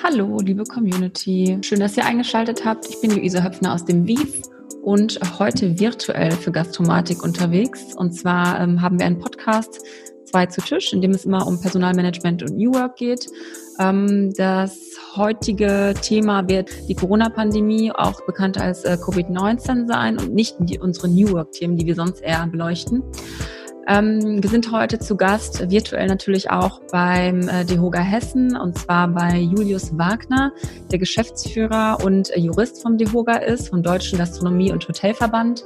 Hallo, liebe Community. Schön, dass ihr eingeschaltet habt. Ich bin Luise Höpfner aus dem WIF und heute virtuell für Gastromatik unterwegs. Und zwar ähm, haben wir einen Podcast zwei zu Tisch, in dem es immer um Personalmanagement und New Work geht. Ähm, das heutige Thema wird die Corona-Pandemie, auch bekannt als äh, Covid-19 sein und nicht die, unsere New Work-Themen, die wir sonst eher beleuchten. Ähm, wir sind heute zu Gast, virtuell natürlich auch beim äh, DEHOGA Hessen und zwar bei Julius Wagner, der Geschäftsführer und äh, Jurist vom DEHOGA ist, vom Deutschen Gastronomie- und Hotelverband.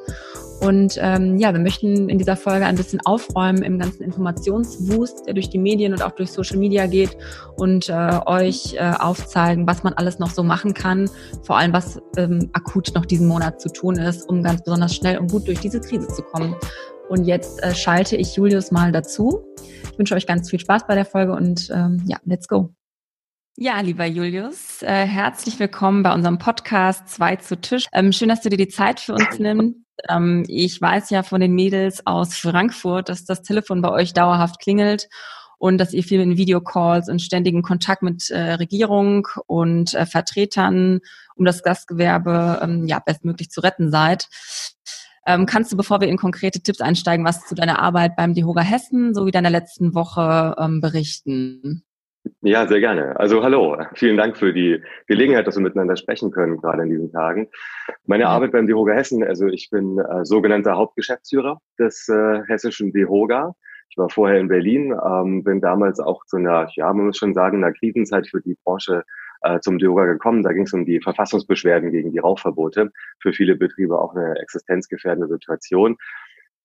Und ähm, ja, wir möchten in dieser Folge ein bisschen aufräumen im ganzen Informationswust, der durch die Medien und auch durch Social Media geht und äh, euch äh, aufzeigen, was man alles noch so machen kann, vor allem was ähm, akut noch diesen Monat zu tun ist, um ganz besonders schnell und gut durch diese Krise zu kommen. Und jetzt äh, schalte ich Julius mal dazu. Ich wünsche euch ganz viel Spaß bei der Folge und ähm, ja, let's go. Ja, lieber Julius, äh, herzlich willkommen bei unserem Podcast Zwei zu Tisch. Ähm, schön, dass du dir die Zeit für uns nimmst. Ähm, ich weiß ja von den Mädels aus Frankfurt, dass das Telefon bei euch dauerhaft klingelt und dass ihr viel in Videocalls und ständigen Kontakt mit äh, Regierung und äh, Vertretern um das Gastgewerbe ähm, ja bestmöglich zu retten seid. Ähm, kannst du, bevor wir in konkrete Tipps einsteigen, was zu deiner Arbeit beim DEHOGA Hessen sowie deiner letzten Woche ähm, berichten? Ja, sehr gerne. Also hallo, vielen Dank für die Gelegenheit, dass wir miteinander sprechen können, gerade in diesen Tagen. Meine. Arbeit beim DEHOGA Hessen, also ich bin äh, sogenannter Hauptgeschäftsführer des äh, hessischen DEHOGA. Ich war vorher in Berlin, ähm, bin damals auch zu einer, ja, man muss schon sagen, einer Krisenzeit für die Branche äh, zum DEHOGA gekommen. Da ging es um die Verfassungsbeschwerden gegen die Rauchverbote. Für viele Betriebe auch eine existenzgefährdende Situation.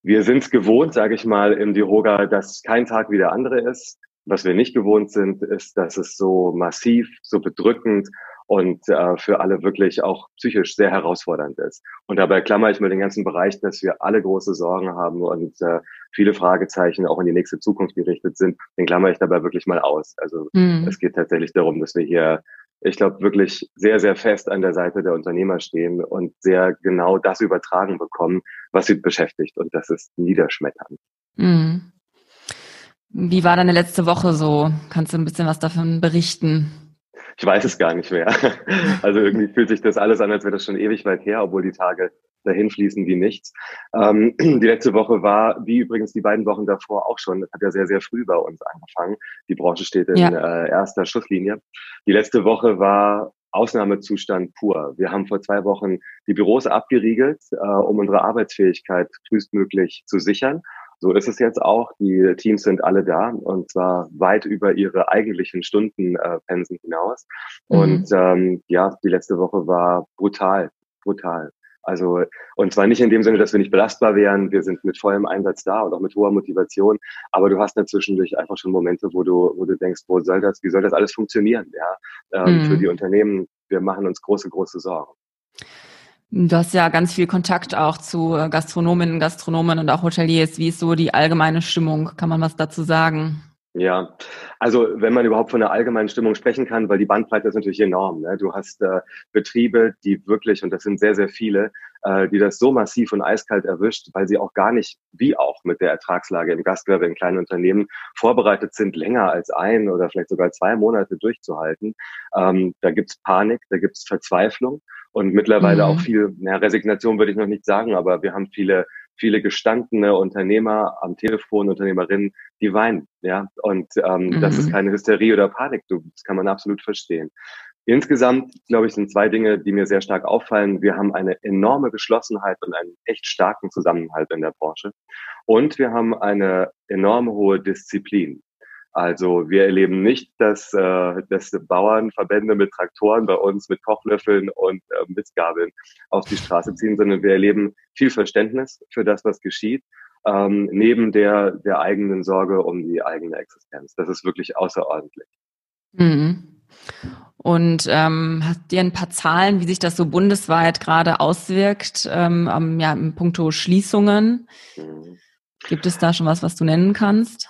Wir sind es gewohnt, sage ich mal, im DEHOGA, dass kein Tag wie der andere ist. Was wir nicht gewohnt sind, ist, dass es so massiv, so bedrückend und äh, für alle wirklich auch psychisch sehr herausfordernd ist. Und dabei klammer ich mal den ganzen Bereich, dass wir alle große Sorgen haben und äh, viele Fragezeichen auch in die nächste Zukunft gerichtet sind, den klammer ich dabei wirklich mal aus. Also mhm. es geht tatsächlich darum, dass wir hier ich glaube, wirklich sehr, sehr fest an der Seite der Unternehmer stehen und sehr genau das übertragen bekommen, was sie beschäftigt. Und das ist niederschmetternd. Mhm. Wie war deine letzte Woche so? Kannst du ein bisschen was davon berichten? Ich weiß es gar nicht mehr. Also irgendwie fühlt sich das alles an, als wäre das schon ewig weit her, obwohl die Tage dahin fließen wie nichts. Ähm, die letzte Woche war, wie übrigens die beiden Wochen davor auch schon, das hat ja sehr, sehr früh bei uns angefangen. Die Branche steht in ja. äh, erster Schusslinie. Die letzte Woche war Ausnahmezustand pur. Wir haben vor zwei Wochen die Büros abgeriegelt, äh, um unsere Arbeitsfähigkeit frühestmöglich zu sichern. So ist es jetzt auch. Die Teams sind alle da und zwar weit über ihre eigentlichen Stundenpensen äh, hinaus. Mhm. Und ähm, ja, die letzte Woche war brutal, brutal. Also, und zwar nicht in dem Sinne, dass wir nicht belastbar wären. Wir sind mit vollem Einsatz da und auch mit hoher Motivation. Aber du hast dazwischendurch einfach schon Momente, wo du, wo du denkst, wo soll das, wie soll das alles funktionieren? Ja, ähm, mhm. für die Unternehmen. Wir machen uns große, große Sorgen. Du hast ja ganz viel Kontakt auch zu äh, Gastronominnen, Gastronomen und auch Hoteliers. Wie ist so die allgemeine Stimmung? Kann man was dazu sagen? Ja, also wenn man überhaupt von einer allgemeinen Stimmung sprechen kann, weil die Bandbreite ist natürlich enorm. Ne? Du hast äh, Betriebe, die wirklich, und das sind sehr, sehr viele, äh, die das so massiv und eiskalt erwischt, weil sie auch gar nicht, wie auch mit der Ertragslage im Gastgewerbe in kleinen Unternehmen, vorbereitet sind, länger als ein oder vielleicht sogar zwei Monate durchzuhalten. Ähm, da gibt's Panik, da gibt's Verzweiflung und mittlerweile mhm. auch viel, na, Resignation würde ich noch nicht sagen, aber wir haben viele viele gestandene Unternehmer am Telefon, Unternehmerinnen, die weinen, ja. Und ähm, mhm. das ist mhm. keine Hysterie oder Panik, du, das kann man absolut verstehen. Insgesamt, glaube ich, sind zwei Dinge, die mir sehr stark auffallen. Wir haben eine enorme Geschlossenheit und einen echt starken Zusammenhalt in der Branche. Und wir haben eine enorm hohe Disziplin. Also wir erleben nicht, dass, äh, dass Bauernverbände mit Traktoren bei uns mit Kochlöffeln und äh, Mistgabeln auf die Straße ziehen, sondern wir erleben viel Verständnis für das, was geschieht, ähm, neben der, der eigenen Sorge um die eigene Existenz. Das ist wirklich außerordentlich. Mhm. Und ähm, hast dir ein paar Zahlen, wie sich das so bundesweit gerade auswirkt, ähm, ja, in puncto Schließungen? Mhm. Gibt es da schon was, was du nennen kannst?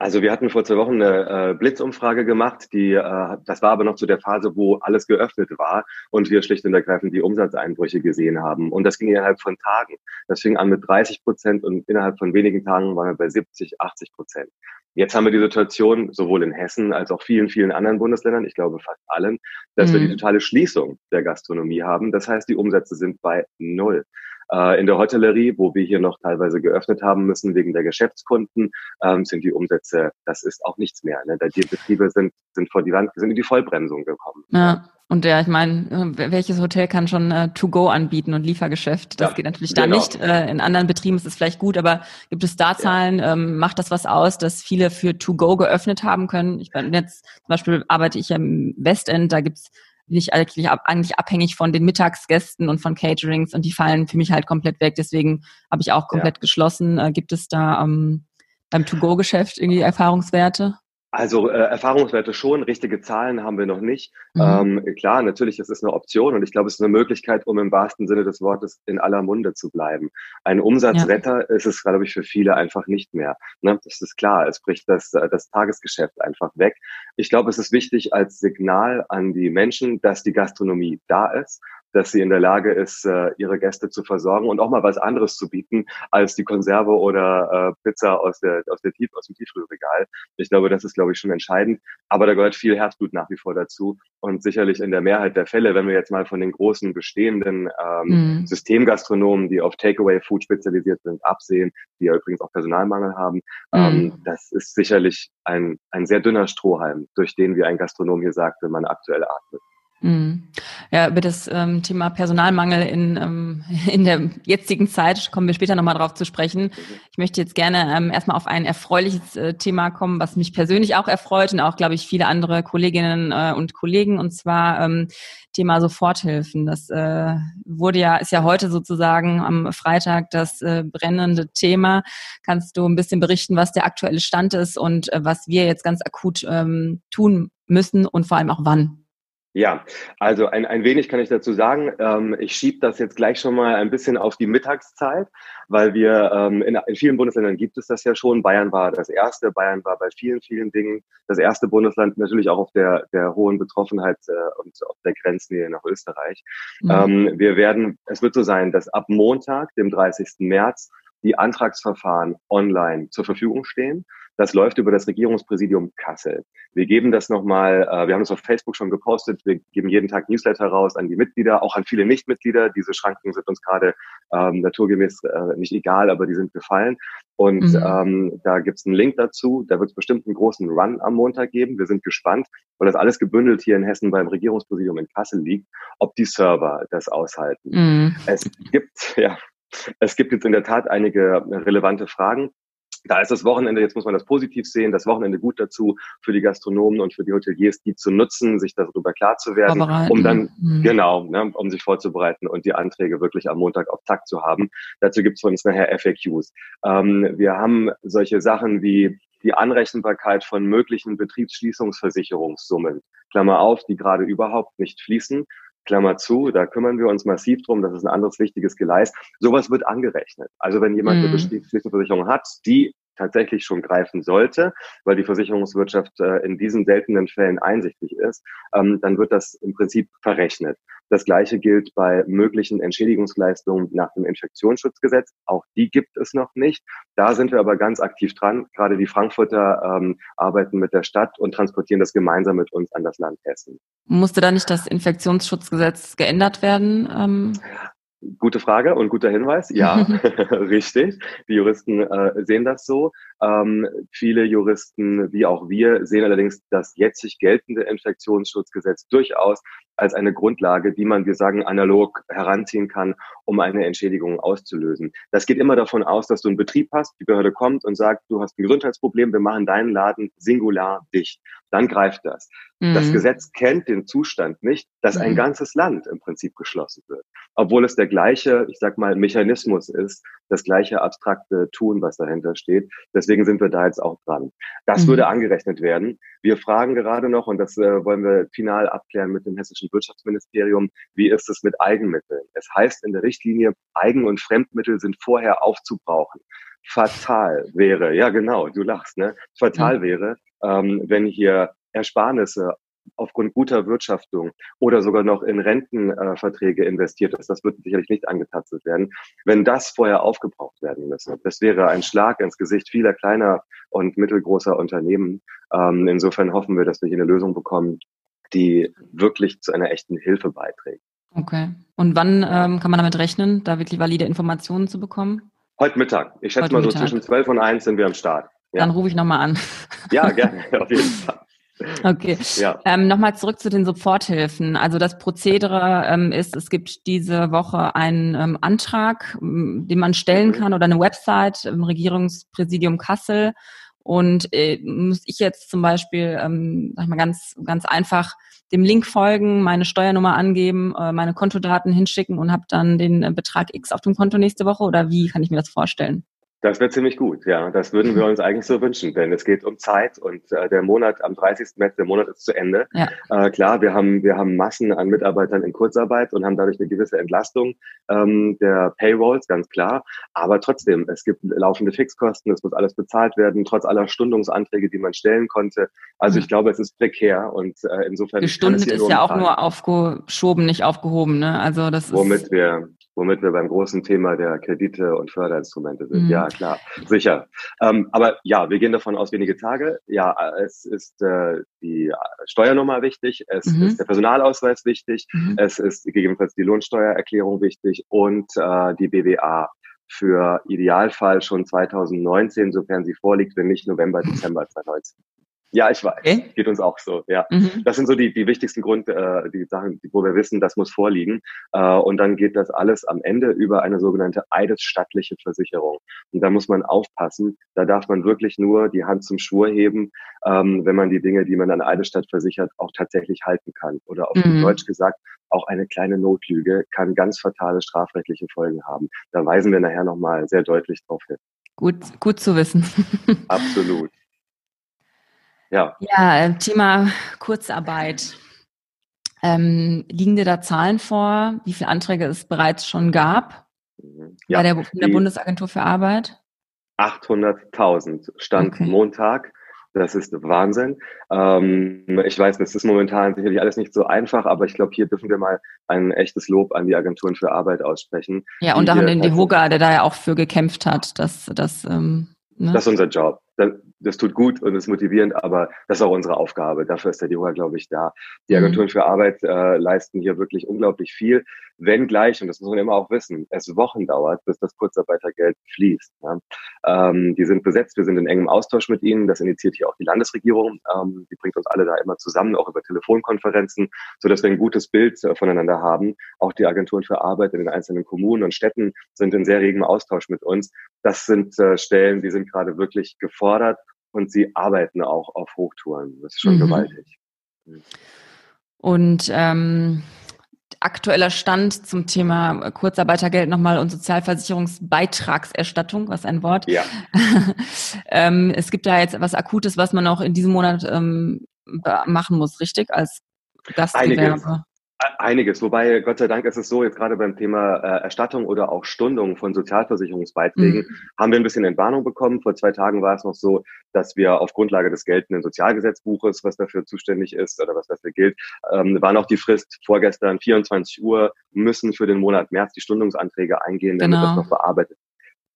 Also wir hatten vor zwei Wochen eine äh, Blitzumfrage gemacht, die äh, das war aber noch zu der Phase, wo alles geöffnet war und wir schlicht und ergreifend die Umsatzeinbrüche gesehen haben. Und das ging innerhalb von Tagen. Das fing an mit 30 Prozent und innerhalb von wenigen Tagen waren wir bei 70, 80 Prozent. Jetzt haben wir die Situation, sowohl in Hessen als auch vielen, vielen anderen Bundesländern, ich glaube fast allen, dass mhm. wir die mhm. totale Schließung der Gastronomie haben. Das heißt, die Umsätze sind bei Null. Äh, in der Hotellerie, wo wir hier noch teilweise geöffnet haben müssen wegen der Geschäftskunden, ähm, sind die Umsätze, das ist auch nichts mehr. Ne? Die Betriebe sind, sind vor die Wand, sind in die Vollbremsung gekommen. Ja. Und ja, ich meine, äh, welches Hotel kann schon äh, To-Go anbieten und Liefergeschäft? Das ja, geht natürlich genau. da nicht. Äh, in anderen Betrieben ist es vielleicht gut, aber gibt es da Zahlen? Ja. Ähm, macht das was aus, dass viele für To-Go geöffnet haben können? Ich meine, jetzt zum Beispiel arbeite ich im Westend, da gibt's bin ich eigentlich, eigentlich abhängig von den Mittagsgästen und von Caterings und die fallen für mich halt komplett weg. Deswegen habe ich auch komplett ja. geschlossen. Äh, gibt es da ähm, beim To-Go-Geschäft irgendwie Erfahrungswerte? Also äh, Erfahrungswerte schon, richtige Zahlen haben wir noch nicht. Mhm. Ähm, klar, natürlich, es ist eine Option und ich glaube, es ist eine Möglichkeit, um im wahrsten Sinne des Wortes in aller Munde zu bleiben. Ein Umsatzretter ja. ist es, glaube ich, für viele einfach nicht mehr. Ne? Das ist klar, es bricht das, das Tagesgeschäft einfach weg. Ich glaube, es ist wichtig als Signal an die Menschen, dass die Gastronomie da ist dass sie in der Lage ist, äh, ihre Gäste zu versorgen und auch mal was anderes zu bieten als die Konserve oder äh, Pizza aus der aus der Tief aus dem Tiefkühlregal. Ich glaube, das ist glaube ich schon entscheidend. Aber da gehört viel Herzblut nach wie vor dazu und sicherlich in der Mehrheit der Fälle, wenn wir jetzt mal von den großen bestehenden ähm, mhm. Systemgastronomen, die auf Takeaway Food spezialisiert sind, absehen, die ja übrigens auch Personalmangel haben, mhm. ähm, das ist sicherlich ein ein sehr dünner Strohhalm, durch den wie ein Gastronom hier sagte, man aktuell atmet. Mhm. Ja, über das ähm, Thema Personalmangel in, ähm, in der jetzigen Zeit kommen wir später nochmal drauf zu sprechen. Ich möchte jetzt gerne ähm, erstmal auf ein erfreuliches äh, Thema kommen, was mich persönlich auch erfreut und auch, glaube ich, viele andere Kolleginnen äh, und Kollegen, und zwar ähm, Thema Soforthilfen. Das äh, wurde ja, ist ja heute sozusagen am Freitag das äh, brennende Thema. Kannst du ein bisschen berichten, was der aktuelle Stand ist und äh, was wir jetzt ganz akut ähm, tun müssen und vor allem auch wann? Ja, also ein, ein wenig kann ich dazu sagen. Ähm, ich schiebe das jetzt gleich schon mal ein bisschen auf die Mittagszeit, weil wir ähm, in, in vielen Bundesländern gibt es das ja schon. Bayern war das erste, Bayern war bei vielen, vielen Dingen das erste Bundesland, natürlich auch auf der, der hohen Betroffenheit äh, und auf der Grenznähe nach Österreich. Mhm. Ähm, wir werden, es wird so sein, dass ab Montag, dem 30. März, die Antragsverfahren online zur Verfügung stehen. Das läuft über das Regierungspräsidium Kassel. Wir geben das nochmal, äh, wir haben es auf Facebook schon gepostet, wir geben jeden Tag Newsletter raus an die Mitglieder, auch an viele Nichtmitglieder. Diese Schranken sind uns gerade ähm, naturgemäß äh, nicht egal, aber die sind gefallen. Und mhm. ähm, da gibt es einen Link dazu. Da wird es bestimmt einen großen Run am Montag geben. Wir sind gespannt, weil das alles gebündelt hier in Hessen beim Regierungspräsidium in Kassel liegt, ob die Server das aushalten. Mhm. Es gibt, ja, es gibt jetzt in der Tat einige relevante Fragen. Da ist das Wochenende, jetzt muss man das positiv sehen, das Wochenende gut dazu für die Gastronomen und für die Hoteliers, die zu nutzen, sich darüber klar zu werden, um dann, mhm. genau, ne, um sich vorzubereiten und die Anträge wirklich am Montag auf Takt zu haben. Dazu gibt es von uns nachher FAQs. Ähm, wir haben solche Sachen wie die Anrechenbarkeit von möglichen Betriebsschließungsversicherungssummen, Klammer auf, die gerade überhaupt nicht fließen. Klammer zu, da kümmern wir uns massiv drum, das ist ein anderes wichtiges Geleis. Sowas wird angerechnet. Also wenn jemand eine mhm. Betriebsversicherung hat, die tatsächlich schon greifen sollte, weil die Versicherungswirtschaft äh, in diesen seltenen Fällen einsichtig ist, ähm, dann wird das im Prinzip verrechnet. Das Gleiche gilt bei möglichen Entschädigungsleistungen nach dem Infektionsschutzgesetz. Auch die gibt es noch nicht. Da sind wir aber ganz aktiv dran. Gerade die Frankfurter ähm, arbeiten mit der Stadt und transportieren das gemeinsam mit uns an das Land Hessen. Musste da nicht das Infektionsschutzgesetz geändert werden? Ähm? Gute Frage und guter Hinweis. Ja, richtig. Die Juristen äh, sehen das so. Ähm, viele Juristen, wie auch wir, sehen allerdings das jetzig geltende Infektionsschutzgesetz durchaus als eine Grundlage, die man, wir sagen, analog heranziehen kann, um eine Entschädigung auszulösen. Das geht immer davon aus, dass du einen Betrieb hast, die Behörde kommt und sagt, du hast ein Gesundheitsproblem, wir machen deinen Laden singular dicht. Dann greift das. Mhm. Das Gesetz kennt den Zustand nicht, dass mhm. ein ganzes Land im Prinzip geschlossen wird. Obwohl es der gleiche, ich sag mal, Mechanismus ist, das gleiche abstrakte Tun, was dahinter steht. Deswegen sind wir da jetzt auch dran. Das mhm. würde angerechnet werden. Wir fragen gerade noch, und das äh, wollen wir final abklären mit dem hessischen Wirtschaftsministerium, wie ist es mit Eigenmitteln? Es heißt in der Richtlinie, Eigen- und Fremdmittel sind vorher aufzubrauchen. fatal wäre, ja genau, du lachst, ne? Fatal mhm. wäre, ähm, wenn hier Ersparnisse aufgrund guter Wirtschaftung oder sogar noch in Rentenverträge äh, investiert ist, das wird sicherlich nicht angetastet werden, wenn das vorher aufgebraucht werden müsse. Das wäre ein Schlag ins Gesicht vieler kleiner und mittelgroßer Unternehmen. Ähm, insofern hoffen wir, dass wir hier eine Lösung bekommen, die wirklich zu einer echten Hilfe beiträgt. Okay. Und wann ähm, kann man damit rechnen, da wirklich valide Informationen zu bekommen? Heute Mittag. Ich schätze Heute mal so Mittag. zwischen 12 und 1 sind wir am Start. Ja. Dann rufe ich nochmal an. Ja, gerne, auf jeden Fall. Okay. Ja. Ähm, Nochmal zurück zu den Soforthilfen. Also das Prozedere ähm, ist, es gibt diese Woche einen ähm, Antrag, den man stellen mhm. kann oder eine Website im Regierungspräsidium Kassel. Und äh, muss ich jetzt zum Beispiel, ähm, sag mal ganz, ganz einfach dem Link folgen, meine Steuernummer angeben, äh, meine Kontodaten hinschicken und habe dann den äh, Betrag X auf dem Konto nächste Woche? Oder wie kann ich mir das vorstellen? Das wäre ziemlich gut, ja. Das würden wir uns eigentlich so wünschen, denn es geht um Zeit und äh, der Monat am 30. März, der Monat ist zu Ende. Ja. Äh, klar, wir haben, wir haben Massen an Mitarbeitern in Kurzarbeit und haben dadurch eine gewisse Entlastung ähm, der Payrolls, ganz klar. Aber trotzdem, es gibt laufende Fixkosten, es muss alles bezahlt werden, trotz aller Stundungsanträge, die man stellen konnte. Also mhm. ich glaube, es ist prekär und äh, insofern. Gestundet ist ja auch nur aufgeschoben, nicht aufgehoben, ne? Also das Womit ist. wir womit wir beim großen Thema der Kredite und Förderinstrumente sind. Mhm. Ja, klar, sicher. Ähm, aber ja, wir gehen davon aus, wenige Tage. Ja, es ist äh, die Steuernummer wichtig, es mhm. ist der Personalausweis wichtig, mhm. es ist gegebenenfalls die Lohnsteuererklärung wichtig und äh, die BWA für Idealfall schon 2019, sofern sie vorliegt, wenn nicht November, Dezember 2019. Ja, ich weiß. Okay. Geht uns auch so. Ja, mhm. das sind so die die wichtigsten Gründe, äh, die Sachen, wo wir wissen, das muss vorliegen. Äh, und dann geht das alles am Ende über eine sogenannte eidesstattliche Versicherung. Und da muss man aufpassen. Da darf man wirklich nur die Hand zum Schwur heben, ähm, wenn man die Dinge, die man an Eidesstadt versichert, auch tatsächlich halten kann. Oder auf mhm. Deutsch gesagt, auch eine kleine Notlüge kann ganz fatale strafrechtliche Folgen haben. Da weisen wir nachher nochmal sehr deutlich drauf hin. Gut, gut zu wissen. Absolut. Ja. Ja, äh, Thema Kurzarbeit. Ähm, liegen dir da Zahlen vor, wie viele Anträge es bereits schon gab mhm. ja, bei der, der Bundesagentur für Arbeit? 800.000 stand okay. Montag. Das ist Wahnsinn. Ähm, ich weiß, das ist momentan sicherlich alles nicht so einfach, aber ich glaube, hier dürfen wir mal ein echtes Lob an die Agenturen für Arbeit aussprechen. Ja, und auch an den Dehoga, der da ja auch für gekämpft hat, dass das. Ähm, ne? Das ist unser Job das tut gut und ist motivierend, aber das ist auch unsere Aufgabe. Dafür ist der Yoga, glaube ich, da. Die mhm. Agenturen für Arbeit äh, leisten hier wirklich unglaublich viel, wenn gleich, und das muss man immer auch wissen, es Wochen dauert, bis das Kurzarbeitergeld fließt. Ja. Ähm, die sind besetzt, wir sind in engem Austausch mit ihnen, das initiiert hier auch die Landesregierung, ähm, die bringt uns alle da immer zusammen, auch über Telefonkonferenzen, so dass wir ein gutes Bild äh, voneinander haben. Auch die Agenturen für Arbeit in den einzelnen Kommunen und Städten sind in sehr regem Austausch mit uns. Das sind äh, Stellen, die sind gerade wirklich gefordert und sie arbeiten auch auf Hochtouren. Das ist schon mhm. gewaltig. Und ähm, aktueller Stand zum Thema Kurzarbeitergeld nochmal und Sozialversicherungsbeitragserstattung, was ein Wort. Ja. ähm, es gibt da jetzt etwas Akutes, was man auch in diesem Monat ähm, machen muss, richtig? Als Gastgewerbe. Einiges. Einiges, wobei Gott sei Dank ist es so, jetzt gerade beim Thema äh, Erstattung oder auch Stundung von Sozialversicherungsbeiträgen mhm. haben wir ein bisschen Entwarnung bekommen. Vor zwei Tagen war es noch so, dass wir auf Grundlage des geltenden Sozialgesetzbuches, was dafür zuständig ist oder was dafür gilt, ähm, war noch die Frist vorgestern 24 Uhr, müssen für den Monat März die Stundungsanträge eingehen, damit genau. das noch bearbeitet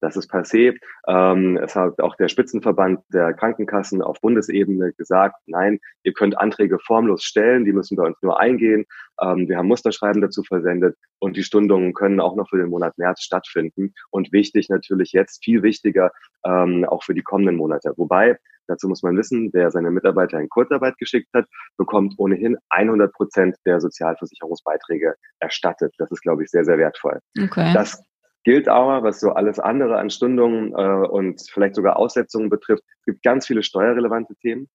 das ist passé. Ähm, es hat auch der Spitzenverband der Krankenkassen auf Bundesebene gesagt, nein, ihr könnt Anträge formlos stellen, die müssen bei uns nur eingehen. Ähm, wir haben Musterschreiben dazu versendet und die Stundungen können auch noch für den Monat März stattfinden. Und wichtig natürlich jetzt, viel wichtiger, ähm, auch für die kommenden Monate. Wobei, dazu muss man wissen, wer seine Mitarbeiter in Kurzarbeit geschickt hat, bekommt ohnehin 100 Prozent der Sozialversicherungsbeiträge erstattet. Das ist, glaube ich, sehr, sehr wertvoll. Okay. Das Gilt aber, was so alles andere an Stundungen äh, und vielleicht sogar Aussetzungen betrifft, es gibt ganz viele steuerrelevante Themen.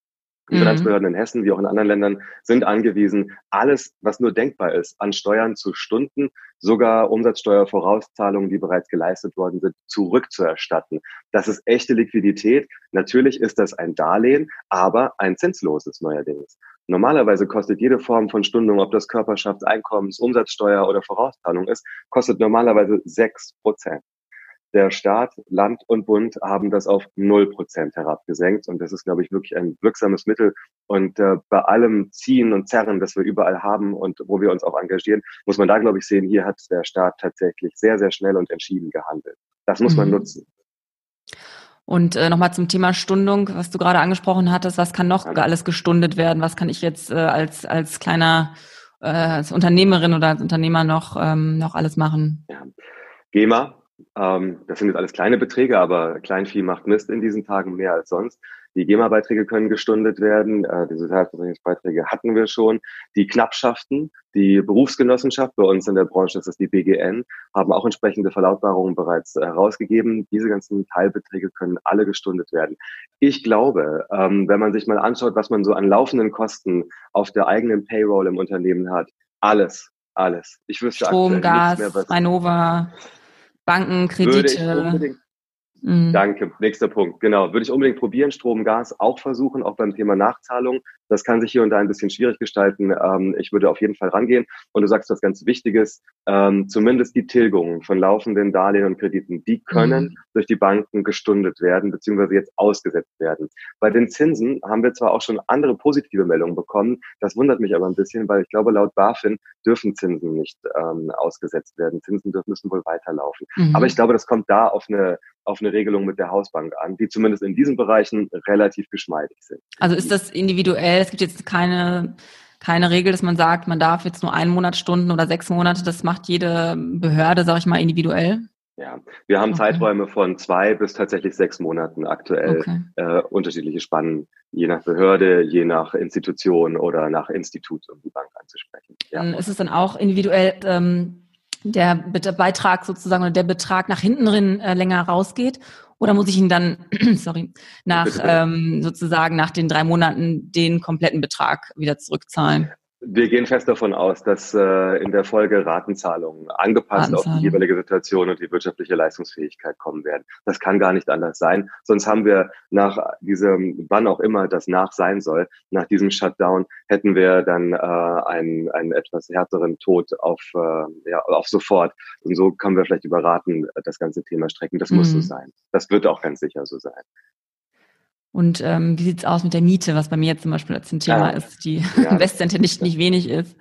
Die mhm. Finanzbehörden in Hessen wie auch in anderen Ländern sind angewiesen, alles, was nur denkbar ist, an Steuern zu Stunden, sogar Umsatzsteuervorauszahlungen, die bereits geleistet worden sind, zurückzuerstatten. Das ist echte Liquidität. Natürlich ist das ein Darlehen, aber ein zinsloses neuerdings. Normalerweise kostet jede Form von Stundung, ob das Körperschaftseinkommens, Umsatzsteuer oder Vorauszahlung ist, kostet normalerweise sechs Prozent. Der Staat, Land und Bund haben das auf null Prozent herabgesenkt. Und das ist, glaube ich, wirklich ein wirksames Mittel. Und äh, bei allem Ziehen und Zerren, das wir überall haben und wo wir uns auch engagieren, muss man da, glaube ich, sehen, hier hat der Staat tatsächlich sehr, sehr schnell und entschieden gehandelt. Das muss man mhm. nutzen. Und äh, nochmal zum Thema Stundung, was du gerade angesprochen hattest, was kann noch ja. alles gestundet werden? Was kann ich jetzt äh, als, als kleiner äh, als Unternehmerin oder als Unternehmer noch, ähm, noch alles machen? Ja. GEMA, ähm, das sind jetzt alles kleine Beträge, aber Kleinvieh macht Mist in diesen Tagen mehr als sonst. Die GEMA-Beiträge können gestundet werden. Äh, die Sozialversicherungsbeiträge hatten wir schon. Die Knappschaften, die Berufsgenossenschaft, bei uns in der Branche ist das die BGN, haben auch entsprechende Verlautbarungen bereits herausgegeben. Diese ganzen Teilbeträge können alle gestundet werden. Ich glaube, ähm, wenn man sich mal anschaut, was man so an laufenden Kosten auf der eigenen Payroll im Unternehmen hat, alles, alles. Ich wüsste Strom, Gas, Rheinova, Banken, Kredite. Mhm. Danke. Nächster Punkt. Genau. Würde ich unbedingt probieren. Strom, Gas auch versuchen, auch beim Thema Nachzahlung. Das kann sich hier und da ein bisschen schwierig gestalten. Ähm, ich würde auf jeden Fall rangehen. Und du sagst was ganz Wichtiges. Ähm, zumindest die Tilgungen von laufenden Darlehen und Krediten, die können mhm. durch die Banken gestundet werden, beziehungsweise jetzt ausgesetzt werden. Bei den Zinsen haben wir zwar auch schon andere positive Meldungen bekommen. Das wundert mich aber ein bisschen, weil ich glaube, laut BaFin dürfen Zinsen nicht ähm, ausgesetzt werden. Zinsen dürfen, müssen wohl weiterlaufen. Mhm. Aber ich glaube, das kommt da auf eine, auf eine Regelung mit der Hausbank an, die zumindest in diesen Bereichen relativ geschmeidig sind. Also ist das individuell es gibt jetzt keine, keine Regel, dass man sagt, man darf jetzt nur einen Monat Stunden oder sechs Monate. Das macht jede Behörde, sage ich mal, individuell. Ja, wir haben okay. Zeiträume von zwei bis tatsächlich sechs Monaten aktuell, okay. äh, unterschiedliche Spannen, je nach Behörde, je nach Institution oder nach Institut, um die Bank anzusprechen. Ja. Ist es dann auch individuell ähm, der Beitrag sozusagen oder der Betrag nach hinten drin äh, länger rausgeht oder muss ich ihn dann, sorry, nach ähm, sozusagen nach den drei Monaten den kompletten Betrag wieder zurückzahlen? Wir gehen fest davon aus, dass äh, in der Folge Ratenzahlungen angepasst Ratenzahlung. auf die jeweilige Situation und die wirtschaftliche Leistungsfähigkeit kommen werden. Das kann gar nicht anders sein. Sonst haben wir nach diesem, wann auch immer das nach sein soll, nach diesem Shutdown, hätten wir dann äh, einen, einen etwas härteren Tod auf, äh, ja, auf sofort. Und so können wir vielleicht über Raten das ganze Thema strecken. Das mhm. muss so mhm. sein. Das wird auch ganz sicher so sein. Und ähm, wie sieht's aus mit der Miete, was bei mir jetzt zum Beispiel als ein Thema ja. ist, die ja. im Westcenter nicht, nicht wenig ist?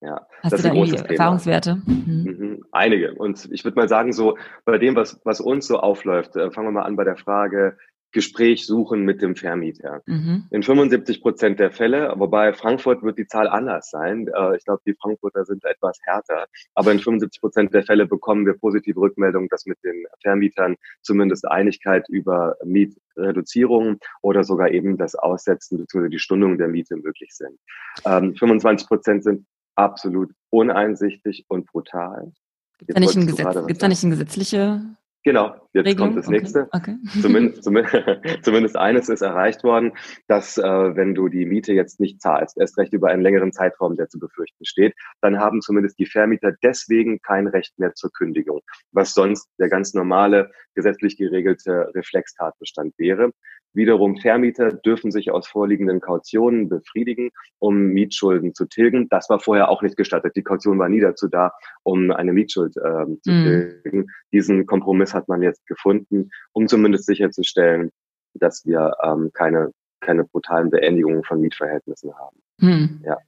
Ja, Hast das du da irgendwie Erfahrungswerte? Mhm. Mhm. Einige. Und ich würde mal sagen, so bei dem, was, was uns so aufläuft, äh, fangen wir mal an bei der Frage, Gespräch suchen mit dem Vermieter. Mhm. In 75 Prozent der Fälle, wobei Frankfurt wird die Zahl anders sein. Äh, ich glaube, die Frankfurter sind etwas härter. Aber in 75 Prozent der Fälle bekommen wir positive Rückmeldungen, dass mit den Vermietern zumindest Einigkeit über Mietreduzierung oder sogar eben das Aussetzen bzw. die Stundung der Miete möglich sind. 25 ähm, Prozent sind absolut uneinsichtig und brutal. Gibt es da, nicht ein Gesetz, da nicht eine gesetzliche Genau, jetzt Regelung? kommt das okay. nächste. Okay. Zumindest, zumindest, eines ist erreicht worden, dass äh, wenn du die Miete jetzt nicht zahlst, erst recht über einen längeren Zeitraum, der zu befürchten steht, dann haben zumindest die Vermieter deswegen kein Recht mehr zur Kündigung, was sonst der ganz normale gesetzlich geregelte Reflextatbestand wäre. Wiederum Vermieter dürfen sich aus vorliegenden Kautionen befriedigen, um Mietschulden zu tilgen. Das war vorher auch nicht gestattet. Die Kaution war nie dazu da, um eine Mietschuld äh, zu mm. tilgen. Diesen Kompromiss hat man jetzt gefunden, um zumindest sicherzustellen, dass wir ähm, keine, keine brutalen Beendigungen von Mietverhältnissen haben. Mm. Ja.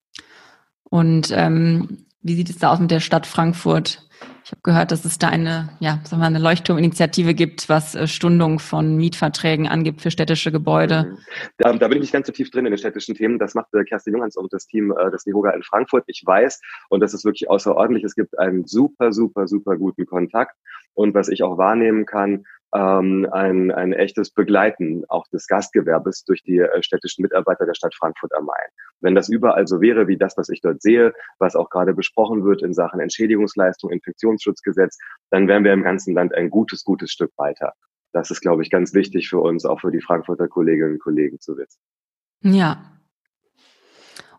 Und ähm, wie sieht es da aus mit der Stadt Frankfurt? Ich habe gehört, dass es da eine, ja, sagen wir, eine Leuchtturminitiative gibt, was äh, Stundung von Mietverträgen angibt für städtische Gebäude. Mhm. Da, da, bin ich nicht ganz so tief drin in den städtischen Themen. Das macht äh, Kerstin Junghans und das Team äh, des Nihoga in Frankfurt. Ich weiß, und das ist wirklich außerordentlich, es gibt einen super, super, super guten Kontakt. Und was ich auch wahrnehmen kann, ähm, ein, ein echtes Begleiten auch des Gastgewerbes durch die äh, städtischen Mitarbeiter der Stadt Frankfurt am Main. Wenn das überall so wäre wie das, was ich dort sehe, was auch gerade besprochen wird in Sachen Entschädigungsleistung, Infektionsschutzgesetz, dann wären wir im ganzen Land ein gutes, gutes Stück weiter. Das ist, glaube ich, ganz wichtig für uns, auch für die Frankfurter Kolleginnen und Kollegen zu wissen. Ja.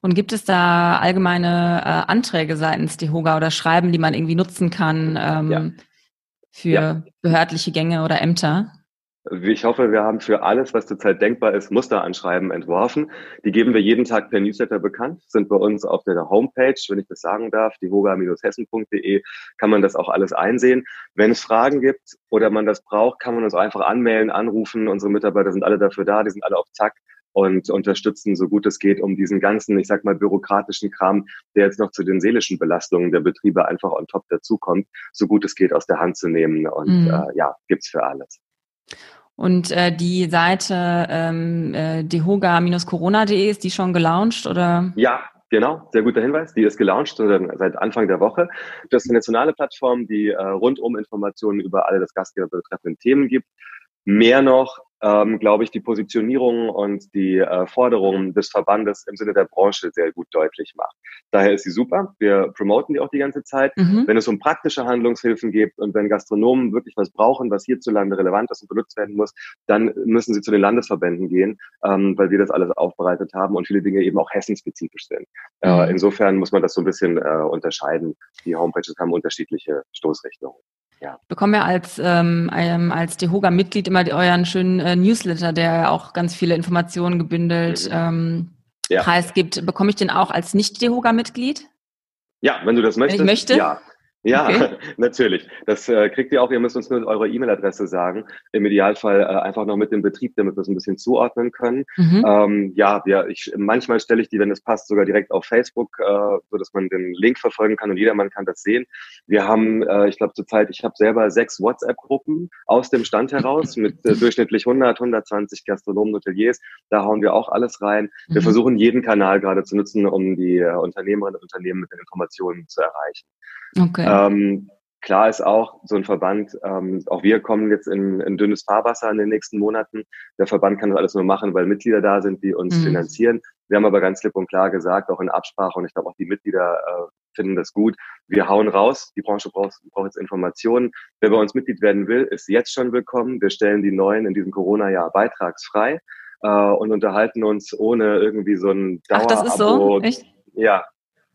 Und gibt es da allgemeine äh, Anträge seitens DEHOGA oder Schreiben, die man irgendwie nutzen kann? Ähm, ja für ja. behördliche Gänge oder Ämter? Ich hoffe, wir haben für alles, was zurzeit denkbar ist, Musteranschreiben entworfen. Die geben wir jeden Tag per Newsletter bekannt, sind bei uns auf der Homepage, wenn ich das sagen darf, die hoga-hessen.de, kann man das auch alles einsehen. Wenn es Fragen gibt oder man das braucht, kann man uns einfach anmelden, anrufen. Unsere Mitarbeiter sind alle dafür da, die sind alle auf Zack und unterstützen, so gut es geht, um diesen ganzen, ich sag mal, bürokratischen Kram, der jetzt noch zu den seelischen Belastungen der Betriebe einfach on top dazukommt, so gut es geht aus der Hand zu nehmen. Und mhm. äh, ja, gibt's für alles. Und äh, die Seite ähm, äh, dehoga-corona.de, ist die schon gelauncht oder? Ja, Genau, sehr guter Hinweis. Die ist gelauncht seit Anfang der Woche. Das ist eine nationale Plattform, die äh, rundum Informationen über alle das Gastgeber betreffenden Themen gibt. Mehr noch ähm, glaube ich, die Positionierung und die äh, Forderungen des Verbandes im Sinne der Branche sehr gut deutlich macht. Daher ist sie super. Wir promoten die auch die ganze Zeit. Mhm. Wenn es um praktische Handlungshilfen geht und wenn Gastronomen wirklich was brauchen, was hierzulande relevant ist und benutzt werden muss, dann müssen sie zu den Landesverbänden gehen, ähm, weil wir das alles aufbereitet haben und viele Dinge eben auch hessenspezifisch sind. Äh, mhm. Äh, insofern muss man das so ein bisschen äh, unterscheiden. Die Homepages haben unterschiedliche Stoßrichtungen. Ja. Bekommen wir als, ähm, als DEHOGA-Mitglied immer euren schönen äh, Newsletter, der ja auch ganz viele Informationen gebündelt mhm. ähm, ja. preisgibt. Bekomme ich den auch als Nicht-DEHOGA-Mitglied? Ja, wenn du das möchtest. Wenn ich möchte? Ja. Ja, okay. natürlich. Das äh, kriegt ihr auch. Ihr müsst uns nur eure E-Mail-Adresse sagen. Im Idealfall äh, einfach noch mit dem Betrieb, damit wir es ein bisschen zuordnen können. Mhm. Ähm, ja, wir, ich, manchmal stelle ich die, wenn es passt, sogar direkt auf Facebook, äh, so dass man den Link verfolgen kann und jedermann kann das sehen. Wir haben, äh, ich glaube zurzeit, ich habe selber sechs WhatsApp-Gruppen aus dem Stand heraus mit äh, durchschnittlich 100, 120 Gastronomen, Hoteliers. Da hauen wir auch alles rein. Wir mhm. versuchen jeden Kanal gerade zu nutzen, um die äh, Unternehmerinnen und Unternehmen mit den Informationen zu erreichen. Okay. Ähm, klar ist auch, so ein Verband, ähm, auch wir kommen jetzt in, in dünnes Fahrwasser in den nächsten Monaten. Der Verband kann das alles nur machen, weil Mitglieder da sind, die uns mhm. finanzieren. Wir haben aber ganz klipp und klar gesagt, auch in Absprache, und ich glaube auch die Mitglieder äh, finden das gut, wir hauen raus, die Branche braucht, braucht jetzt Informationen. Wer bei uns Mitglied werden will, ist jetzt schon willkommen. Wir stellen die Neuen in diesem Corona-Jahr beitragsfrei äh, und unterhalten uns ohne irgendwie so ein Dauer Ach, das ist so? Echt? Ja,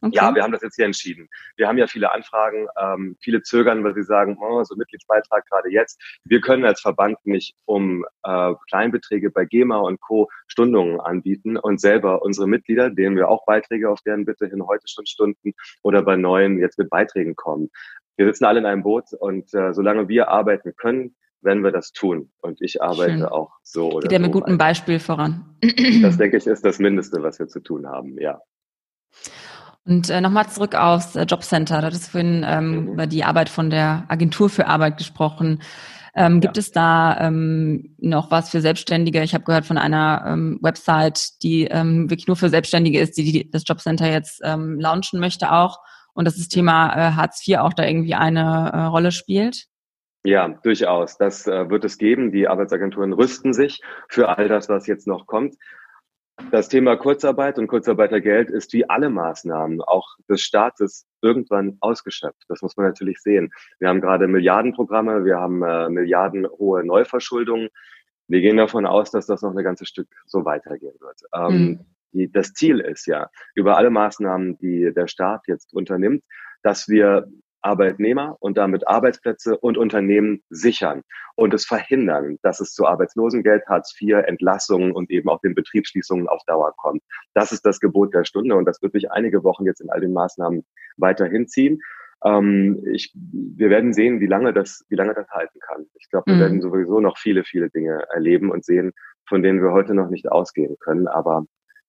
Okay. Ja, wir haben das jetzt hier entschieden. Wir haben ja viele Anfragen, ähm, viele zögern, weil sie sagen, oh, so Mitgliedsbeitrag gerade jetzt. Wir können als Verband nicht um äh, Kleinbeträge bei GEMA und Co. Stundungen anbieten und selber unsere Mitglieder, denen wir auch Beiträge auf deren Bitte hin heute schon Stunden oder bei neuen jetzt mit Beiträgen kommen. Wir sitzen alle in einem Boot und äh, solange wir arbeiten können, werden wir das tun. Und ich arbeite Schön. auch so oder Geht ja mit gutem Beispiel voran. Das denke ich ist das Mindeste, was wir zu tun haben, ja. Und äh, nochmal zurück aufs äh, Jobcenter. Da hattest du vorhin ähm, mhm. über die Arbeit von der Agentur für Arbeit gesprochen. Ähm, ja. Gibt es da ähm, noch was für Selbstständige? Ich habe gehört von einer ähm, Website, die ähm, wirklich nur für Selbstständige ist, die, die das Jobcenter jetzt ähm, launchen möchte auch. Und dass das Thema äh, Hartz IV auch da irgendwie eine äh, Rolle spielt? Ja, durchaus. Das äh, wird es geben. Die Arbeitsagenturen rüsten sich für all das, was jetzt noch kommt. Das Thema Kurzarbeit und Kurzarbeitergeld ist wie alle Maßnahmen auch des Staates irgendwann ausgeschöpft. Das muss man natürlich sehen. Wir haben gerade Milliardenprogramme, wir haben äh, milliardenhohe Neuverschuldungen. Wir gehen davon aus, dass das noch ein ganzes Stück so weitergehen wird. Ähm, mhm. die, das Ziel ist ja, über alle Maßnahmen, die der Staat jetzt unternimmt, dass wir Arbeitnehmer und damit Arbeitsplätze und Unternehmen sichern und es verhindern, dass es zu Arbeitslosengeld, Hartz IV, Entlassungen und eben auch den Betriebsschließungen auf Dauer kommt. Das ist das Gebot der Stunde und das wird sich einige Wochen jetzt in all den Maßnahmen weiterhin ziehen. Ähm, ich, wir werden sehen, wie lange das, wie lange das halten kann. Ich glaube, wir mhm. werden sowieso noch viele, viele Dinge erleben und sehen, von denen wir heute noch nicht ausgehen können. Aber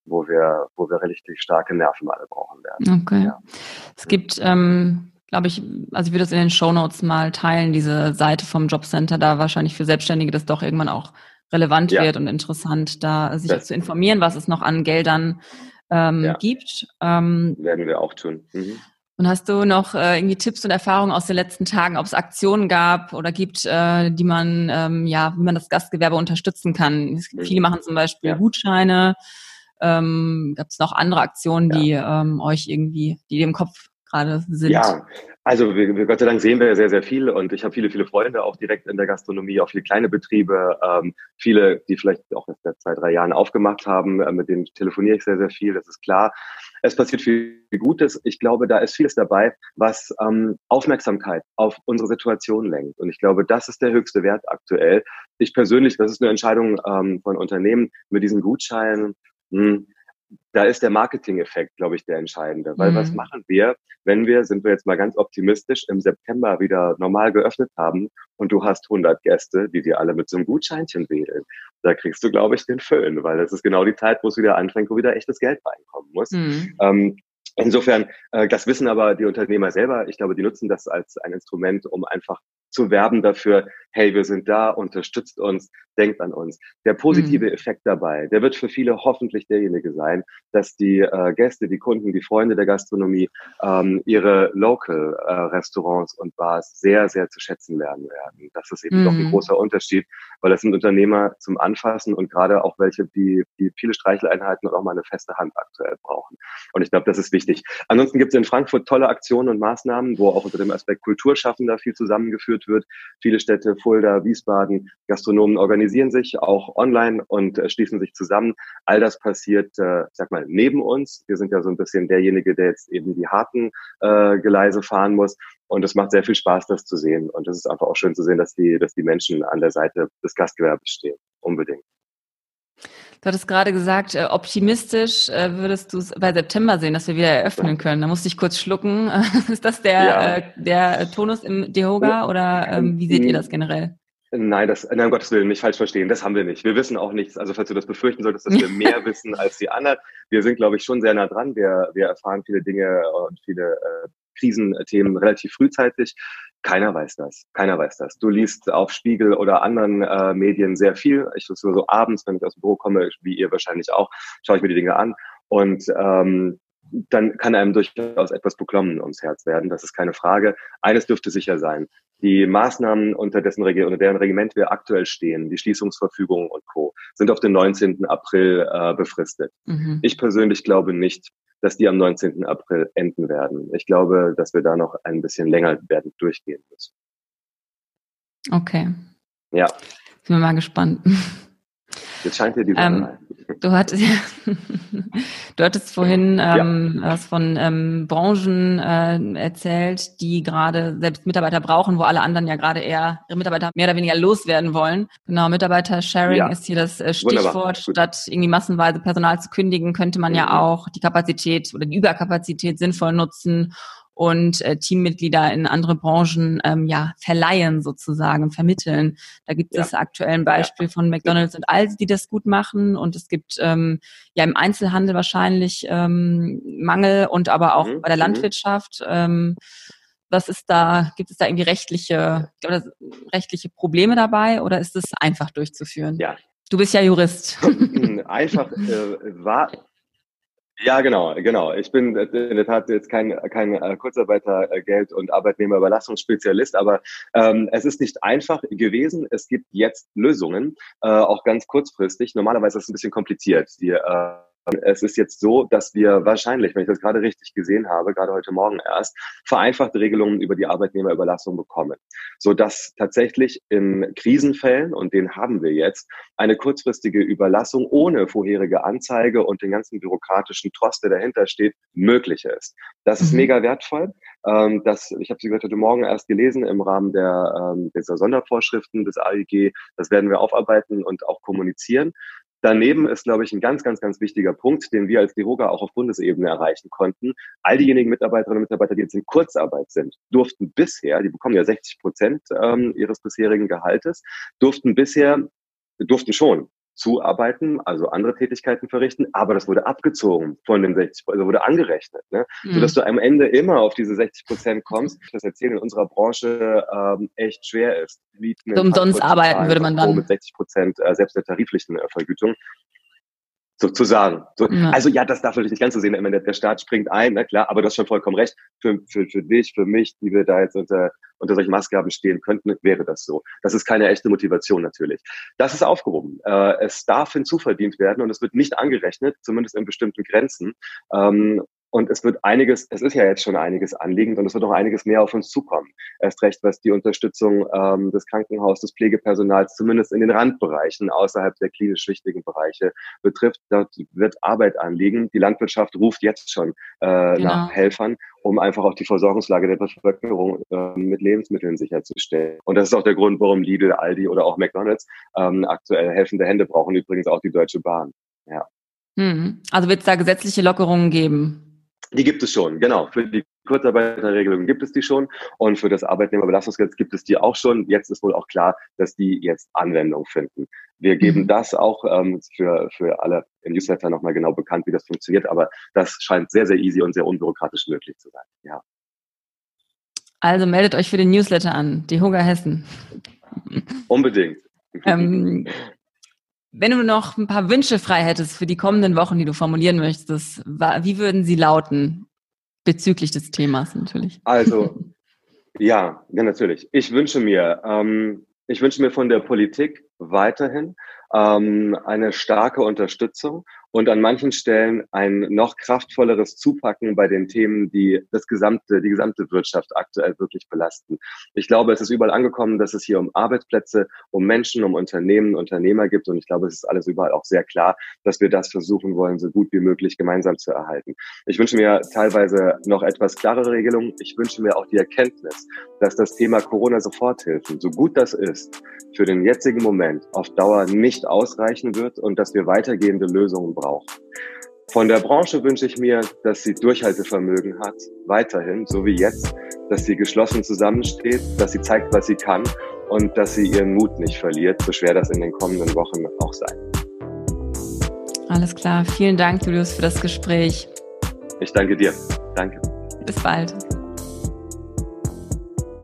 wo wir, wo wir richtig starke Nerven alle brauchen werden. Okay. Ja. Es gibt ähm, glaube ich, also ich würde das in den Show Notes mal teilen, diese Seite vom Jobcenter, da wahrscheinlich für Selbstständige das doch irgendwann auch relevant ja. wird und interessant, da sich das zu informieren, was es noch an Geldern ähm, ja. gibt. Ähm, Werden wir auch tun. Mhm. Und hast du noch äh, irgendwie Tipps und Erfahrungen aus den letzten Tagen, ob es Aktionen gab oder gibt, äh, die man, ähm, ja, wie man das Gastgewerbe unterstützen kann? Mhm. Viele machen zum Beispiel ja. Gutscheine. Ähm, Gab es noch andere Aktionen, die ähm, euch irgendwie, die dem Kopf gerade sind? Ja, also wir, wir, Gott sei Dank sehen wir sehr, sehr viel und ich habe viele, viele Freunde auch direkt in der Gastronomie, auch viele kleine Betriebe, ähm, viele, die vielleicht auch seit zwei, drei Jahren aufgemacht haben, äh, mit denen telefoniere ich sehr, sehr viel, das ist klar. Es passiert viel Gutes. Ich glaube, da ist vieles dabei, was ähm, Aufmerksamkeit auf unsere Situation lenkt. Und ich glaube, das ist der höchste Wert aktuell. Ich persönlich, das ist eine Entscheidung ähm, von Unternehmen mit diesen Gutscheinen. Mh, hm, da ist der Marketing-Effekt, glaube ich, der entscheidende. Weil mhm. was machen wir, wenn wir, sind wir jetzt mal ganz optimistisch, im September wieder normal geöffnet haben und du hast 100 Gäste, die dir alle mit so einem Gutscheinchen wählen. Da kriegst du, glaube ich, den Föhn, weil das ist genau die Zeit, wo es wieder anfängt, wo wieder echtes Geld reinkommen muss. Mhm. Ähm, Insofern, äh, das wissen aber die Unternehmer selber. Ich glaube, die nutzen das als ein Instrument, um einfach zu werben dafür, hey, wir sind da, unterstützt uns, denkt an uns. Der positive mhm. Effekt dabei, der wird für viele hoffentlich derjenige sein, dass die äh, Gäste, die Kunden, die Freunde der Gastronomie ähm, ihre Local äh, Restaurants und Bars sehr, sehr zu schätzen lernen werden. Das ist eben mhm. doch ein mhm. großer Unterschied, weil das sind Unternehmer zum Anfassen und gerade auch welche, die, die viele Streicheleinheiten und auch mal eine feste Hand aktuell brauchen. Und ich glaube, das ist wichtig. Ansonsten gibt es in Frankfurt tolle Aktionen und Maßnahmen, wo auch unter dem Aspekt Kulturschaffender viel zusammengeführt wird. Viele Städte Fulda, Wiesbaden, Gastronomen organisieren sich auch online und äh, schließen sich zusammen. All das passiert, äh, sag mal, neben uns. Wir sind ja so ein bisschen derjenige, der jetzt eben die harten äh, Geleise fahren muss. Und es macht sehr viel Spaß, das zu sehen. Und es ist einfach auch schön zu sehen, dass die, dass die Menschen an der Seite des Gastgewerbes stehen. Unbedingt. Du hattest gerade gesagt, äh, optimistisch äh, würdest du es bei September sehen, dass wir wieder eröffnen können. Da musste ich kurz schlucken. Ist das der, ja. äh, der Tonus im Dehoga oder ähm, wie seht ihr das generell? Nein, das, nein, um Gottes Willen, nicht falsch verstehen. Das haben wir nicht. Wir wissen auch nichts. Also, falls du das befürchten solltest, dass wir mehr wissen als die anderen. Wir sind, glaube ich, schon sehr nah dran. Wir, wir erfahren viele Dinge und viele äh, Krisenthemen relativ frühzeitig. Keiner weiß das. Keiner weiß das. Du liest auf Spiegel oder anderen äh, Medien sehr viel. Ich so, so abends, wenn ich aus dem Büro komme, wie ihr wahrscheinlich auch, schaue ich mir die Dinge an. Und ähm, dann kann einem durchaus etwas beklommen ums Herz werden. Das ist keine Frage. Eines dürfte sicher sein. Die Maßnahmen, unter dessen unter deren Regiment wir aktuell stehen, die Schließungsverfügungen und Co., sind auf den 19. April äh, befristet. Mhm. Ich persönlich glaube nicht, dass die am 19. April enden werden. Ich glaube, dass wir da noch ein bisschen länger werden durchgehen müssen. Okay. Ja. Sind wir mal gespannt. Jetzt scheint dir die Sonne ähm, Du hattest, ja, du hattest vorhin ähm, ja. was von ähm, Branchen äh, erzählt, die gerade selbst Mitarbeiter brauchen, wo alle anderen ja gerade eher ihre Mitarbeiter mehr oder weniger loswerden wollen. Genau, Mitarbeiter-Sharing ja. ist hier das äh, Stichwort. Statt irgendwie massenweise Personal zu kündigen, könnte man mhm. ja auch die Kapazität oder die Überkapazität sinnvoll nutzen und äh, Teammitglieder in andere Branchen ähm, ja verleihen sozusagen, vermitteln. Da gibt ja. es aktuell ein Beispiel ja. von McDonald's und Aldi, die das gut machen und es gibt ähm, ja im Einzelhandel wahrscheinlich ähm, Mangel und aber auch mhm. bei der mhm. Landwirtschaft. Ähm, was ist da, gibt es da irgendwie rechtliche, glaube, rechtliche Probleme dabei oder ist es einfach durchzuführen? Ja. Du bist ja Jurist. Einfach äh, war ja, genau, genau. Ich bin in der Tat jetzt kein, kein äh, Kurzarbeitergeld- und Arbeitnehmerüberlassungsspezialist, aber ähm, es ist nicht einfach gewesen. Es gibt jetzt Lösungen, äh, auch ganz kurzfristig. Normalerweise ist es ein bisschen kompliziert. Die äh, es ist jetzt so, dass wir wahrscheinlich, wenn ich das gerade richtig gesehen habe, gerade heute Morgen erst, vereinfachte Regelungen über die Arbeitnehmerüberlassung bekommen, so dass tatsächlich in Krisenfällen, und den haben wir jetzt, eine kurzfristige Überlassung ohne vorherige Anzeige und den ganzen bürokratischen Trost, der dahinter steht, möglich ist. Das ist mhm. mega wertvoll. Ähm, das, ich habe sie heute Morgen erst gelesen im Rahmen der, ähm, dieser Sondervorschriften des AEG. Das werden wir aufarbeiten und auch kommunizieren. Daneben ist, glaube ich, ein ganz, ganz, ganz wichtiger Punkt, den wir als DEHOGA auch auf Bundesebene erreichen konnten. All diejenigen Mitarbeiterinnen und Mitarbeiter, die jetzt in Kurzarbeit sind, durften bisher, die bekommen ja 60 Prozent ähm, ihres bisherigen Gehaltes, durften bisher, durften schon zuarbeiten, also andere Tätigkeiten verrichten, aber das wurde abgezogen von den 60, also wurde angerechnet, ne? Mhm. sodass du am Ende immer auf diese 60 Prozent kommst. Das Erzählen in unserer Branche ähm, echt schwer ist. Umsonst arbeiten würde man dann. Mit 60 Prozent äh, selbst der tariflichen äh, Vergütung sozusagen. So, ja. Also ja, das darf natürlich nicht ganz so sehen. Der, der Staat springt ein, na klar, aber du hast schon vollkommen recht. Für, für, für dich, für mich, die wir da jetzt unter, unter solchen Maßgaben stehen könnten, wäre das so. Das ist keine echte Motivation natürlich. Das ist aufgehoben. Äh, es darf hinzuverdient werden und es wird nicht angerechnet, zumindest in bestimmten Grenzen. Ähm, Und es wird einiges, es ist ja jetzt schon einiges anliegend und es wird noch einiges mehr auf uns zukommen. Erst recht, was die Unterstützung ähm, des Krankenhauses, des Pflegepersonals, zumindest in den Randbereichen, außerhalb der klinisch wichtigen Bereiche betrifft. Dort wird Arbeit anliegen. Die Landwirtschaft ruft jetzt schon äh, genau. nach Helfern um einfach auch die Versorgungslage der Bevölkerung äh, mit Lebensmitteln sicherzustellen. Und das ist auch der Grund, warum Lidl, Aldi oder auch McDonalds ähm, aktuell helfende Hände brauchen, übrigens auch die Deutsche Bahn. Ja. Hm. Also wird es da gesetzliche Lockerungen geben? Die gibt es schon, genau. Für die Kurzarbeiterregelung gibt es die schon und für das Arbeitnehmerbelastungsgesetz gibt es die auch schon. Jetzt ist wohl auch klar, dass die jetzt Anwendung finden. Wir geben mhm. das auch ähm, für, für alle im Newsletter nochmal genau bekannt, wie das funktioniert, aber das scheint sehr, sehr easy und sehr unbürokratisch möglich zu sein. Ja. Also meldet euch für den Newsletter an, die Hunger Hessen. Unbedingt. ähm, wenn du noch ein paar Wünsche frei hättest für die kommenden Wochen, die du formulieren möchtest, wie würden sie lauten? Bezüglich des Themas natürlich. Also, ja, ja natürlich. Ich wünsche mir, ähm, ich wünsche mir von der Politik weiterhin ähm, eine starke Unterstützung und an manchen Stellen ein noch kraftvolleres Zupacken bei den Themen, die das gesamte, die gesamte Wirtschaft aktuell wirklich belasten. Ich glaube, es ist überall angekommen, dass es hier um Arbeitsplätze, um Menschen, um Unternehmen, Unternehmer gibt und ich glaube, es ist alles überall auch sehr klar, dass wir das versuchen wollen, so gut wie möglich gemeinsam zu erhalten. Ich wünsche mir teilweise noch etwas klarere Regelungen. Ich wünsche mir auch die Erkenntnis, dass das Thema Corona-Soforthilfen, so gut das ist, für den jetzigen Moment auf Dauer nicht ausreichen wird und dass wir weitergehende Lösungen brauchen. Von der Branche wünsche ich mir, dass sie Durchhaltevermögen hat, weiterhin, so wie jetzt, dass sie geschlossen zusammensteht, dass sie zeigt, was sie kann und dass sie ihren Mut nicht verliert, so schwer das in den kommenden Wochen auch sein. Alles klar. Vielen Dank, Julius, für das Gespräch. Ich danke dir. Danke. Bis bald.